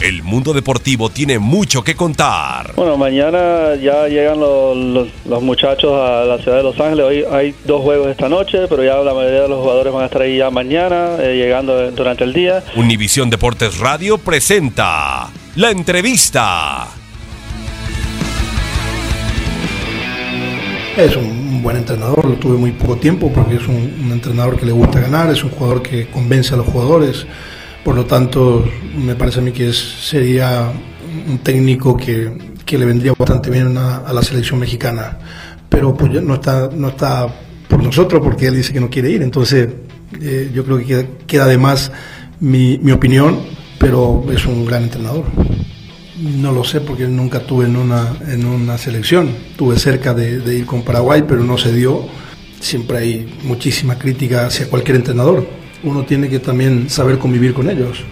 El mundo deportivo tiene mucho que contar. Bueno, mañana ya llegan los, los, muchachos a la ciudad de Los Ángeles. Hoy hay dos juegos esta noche, pero ya la mayoría de los jugadores van a estar ahí ya mañana, eh, llegando durante el día. Univisión Deportes Radio presenta la entrevista. Es un buen entrenador, lo tuve muy poco tiempo porque es un, un entrenador que le gusta ganar, es un jugador que convence a los jugadores por lo tanto, me parece a mí que sería un técnico que, le vendría bastante bien a, la selección mexicana. Pero pues no está, no está por nosotros porque él dice que no quiere ir. Entonces, eh, yo creo que queda, de más mi, opinión, pero es un gran entrenador. No lo sé porque nunca estuve en una, en una selección. Tuve cerca de ir con Paraguay, pero no se dio. Siempre hay muchísima crítica hacia cualquier entrenador uno tiene que también saber convivir con ellos.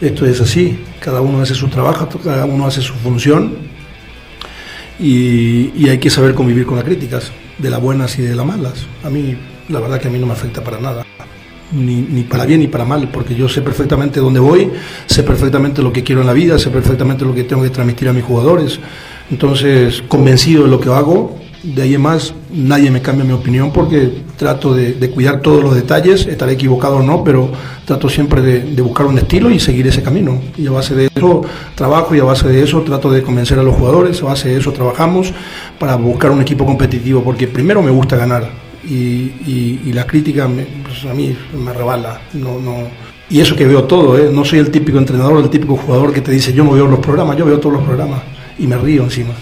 Esto es así, cada uno hace su trabajo, cada uno hace su función y, hay que saber convivir con las críticas, de las buenas y de las malas. A mí, la verdad que a mí no me afecta para nada. Ni, ni, para bien ni para mal, porque yo sé perfectamente dónde voy, sé perfectamente lo que quiero en la vida, sé perfectamente lo que tengo que transmitir a mis jugadores. Entonces, convencido de lo que hago, de ahí en más nadie me cambia mi opinión porque trato de, cuidar todos los detalles, estaré equivocado o no, pero trato siempre de, buscar un estilo y seguir ese camino. Y a base de eso trabajo y a base de eso trato de convencer a los jugadores, a base de eso trabajamos para buscar un equipo competitivo, porque primero me gusta ganar y, la crítica pues, a mí me rebala. No, no, y eso que veo todo, ¿eh? no soy el típico entrenador, el típico jugador que te dice yo no veo los programas, yo veo todos los programas y me río encima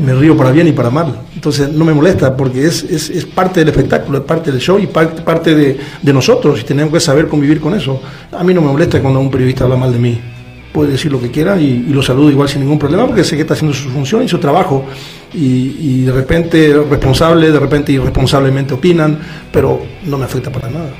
me río para bien y para mal. Entonces no me molesta porque es, es, parte del espectáculo, es parte del show y parte, parte de, nosotros y tenemos que saber convivir con eso. A mí no me molesta cuando un periodista habla mal de mí. Puede decir lo que quiera y, lo saludo igual sin ningún problema porque sé que está haciendo su función y su trabajo. Y, y de repente responsable, de repente irresponsablemente opinan, pero no me afecta para nada.